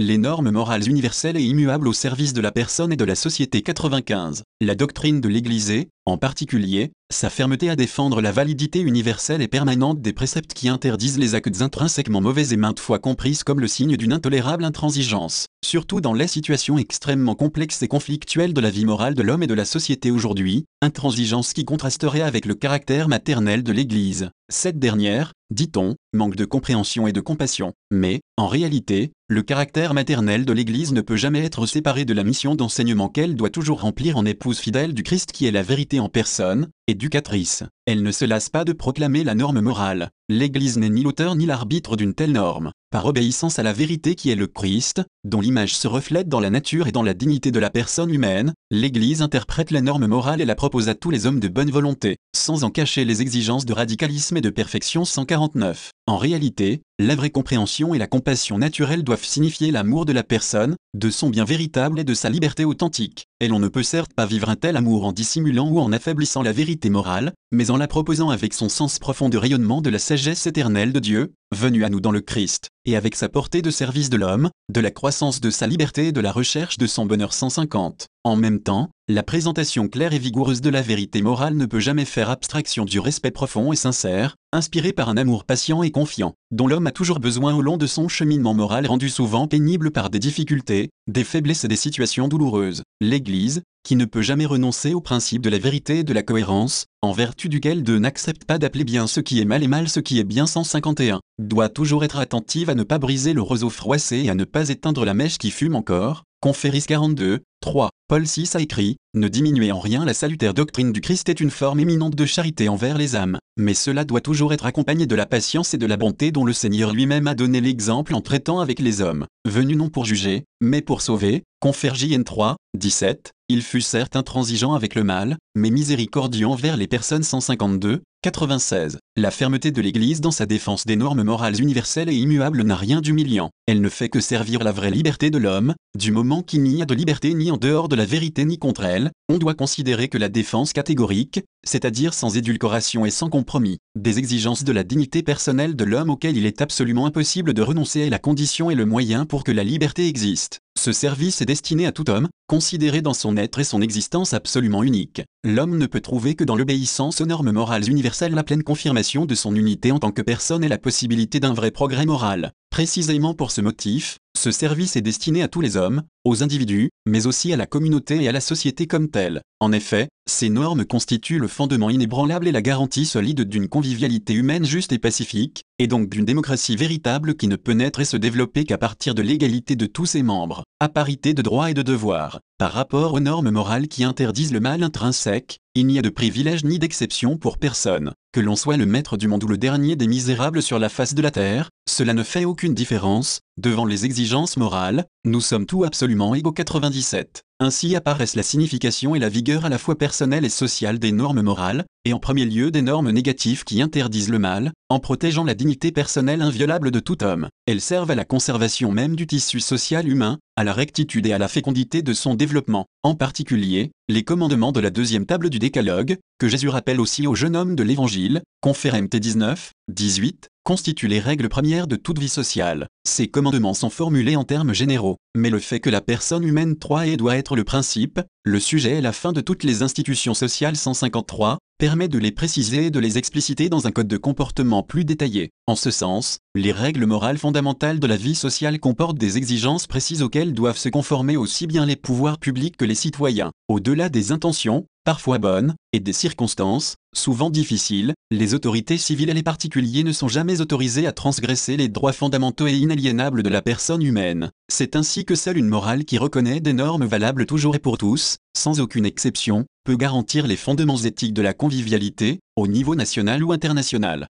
les normes morales universelles et immuables au service de la personne et de la société 95. La doctrine de l'Église est, en particulier, sa fermeté à défendre la validité universelle et permanente des préceptes qui interdisent les actes intrinsèquement mauvais et maintes fois comprises comme le signe d'une intolérable intransigeance, surtout dans les situations extrêmement complexes et conflictuelles de la vie morale de l'homme et de la société aujourd'hui, intransigeance qui contrasterait avec le caractère maternel de l'Église. Cette dernière, dit-on, manque de compréhension et de compassion. Mais, en réalité, le caractère maternel de l'Église ne peut jamais être séparé de la mission d'enseignement qu'elle doit toujours remplir en épouse fidèle du Christ qui est la vérité en personne, éducatrice. Elle ne se lasse pas de proclamer la norme morale. L'Église n'est ni l'auteur ni l'arbitre d'une telle norme. Par obéissance à la vérité qui est le Christ, dont l'image se reflète dans la nature et dans la dignité de la personne humaine, l'Église interprète la norme morale et la propose à tous les hommes de bonne volonté, sans en cacher les exigences de radicalisme et de perfection 149. En réalité, la vraie compréhension et la compassion naturelle doivent signifier l'amour de la personne, de son bien véritable et de sa liberté authentique. Et l'on ne peut certes pas vivre un tel amour en dissimulant ou en affaiblissant la vérité morale, mais en la proposant avec son sens profond de rayonnement de la sagesse éternelle de Dieu, venue à nous dans le Christ, et avec sa portée de service de l'homme, de la croissance de sa liberté et de la recherche de son bonheur 150. En même temps, la présentation claire et vigoureuse de la vérité morale ne peut jamais faire abstraction du respect profond et sincère, inspiré par un amour patient et confiant, dont l'homme a toujours besoin au long de son cheminement moral rendu souvent pénible par des difficultés, des faiblesses et des situations douloureuses. L'Église, qui ne peut jamais renoncer au principe de la vérité et de la cohérence, en vertu duquel Dieu n'accepte pas d'appeler bien ce qui est mal et mal ce qui est bien 151, doit toujours être attentive à ne pas briser le roseau froissé et à ne pas éteindre la mèche qui fume encore, Conféris 42, 3. Paul VI a écrit Ne diminuez en rien la salutaire doctrine du Christ est une forme éminente de charité envers les âmes, mais cela doit toujours être accompagné de la patience et de la bonté dont le Seigneur lui-même a donné l'exemple en traitant avec les hommes, venus non pour juger, mais pour sauver. Confère JN 3, 17. Il fut certes intransigeant avec le mal, mais miséricordieux envers les personnes 152, 96. La fermeté de l'Église dans sa défense des normes morales universelles et immuables n'a rien d'humiliant. Elle ne fait que servir la vraie liberté de l'homme, du moment qu'il n'y a de liberté ni en dehors de la vérité ni contre elle, on doit considérer que la défense catégorique, c'est-à-dire sans édulcoration et sans compromis, des exigences de la dignité personnelle de l'homme auquel il est absolument impossible de renoncer est la condition et le moyen pour que la liberté existe. Ce service est destiné à tout homme, considéré dans son être et son existence absolument unique. L'homme ne peut trouver que dans l'obéissance aux normes morales universelles la pleine confirmation de son unité en tant que personne et la possibilité d'un vrai progrès moral. Précisément pour ce motif, ce service est destiné à tous les hommes, aux individus, mais aussi à la communauté et à la société comme telle. En effet, ces normes constituent le fondement inébranlable et la garantie solide d'une convivialité humaine juste et pacifique, et donc d'une démocratie véritable qui ne peut naître et se développer qu'à partir de l'égalité de tous ses membres, à parité de droits et de devoirs. Par rapport aux normes morales qui interdisent le mal intrinsèque, il n'y a de privilège ni d'exception pour personne. Que l'on soit le maître du monde ou le dernier des misérables sur la face de la terre, cela ne fait aucune différence, devant les exigences morales, nous sommes tous absolument égaux 97. Ainsi apparaissent la signification et la vigueur à la fois personnelle et sociale des normes morales, et en premier lieu des normes négatives qui interdisent le mal, en protégeant la dignité personnelle inviolable de tout homme. Elles servent à la conservation même du tissu social humain, à la rectitude et à la fécondité de son développement. En particulier, les commandements de la deuxième table du décalogue, que Jésus rappelle aussi au jeune homme de l'Évangile, confère MT 19, 18, constituent les règles premières de toute vie sociale. Ces commandements sont formulés en termes généraux, mais le fait que la personne humaine 3 et doit être le principe, le sujet et la fin de toutes les institutions sociales 153, permet de les préciser et de les expliciter dans un code de comportement plus détaillé. En ce sens, les règles morales fondamentales de la vie sociale comportent des exigences précises auxquelles doivent se conformer aussi bien les pouvoirs publics que les citoyens. Au-delà des intentions, parfois bonnes, et des circonstances, souvent difficiles, les autorités civiles et les particuliers ne sont jamais autorisés à transgresser les droits fondamentaux et inaliénables de la personne humaine. C'est ainsi que seule une morale qui reconnaît des normes valables toujours et pour tous, sans aucune exception, peut garantir les fondements éthiques de la convivialité, au niveau national ou international.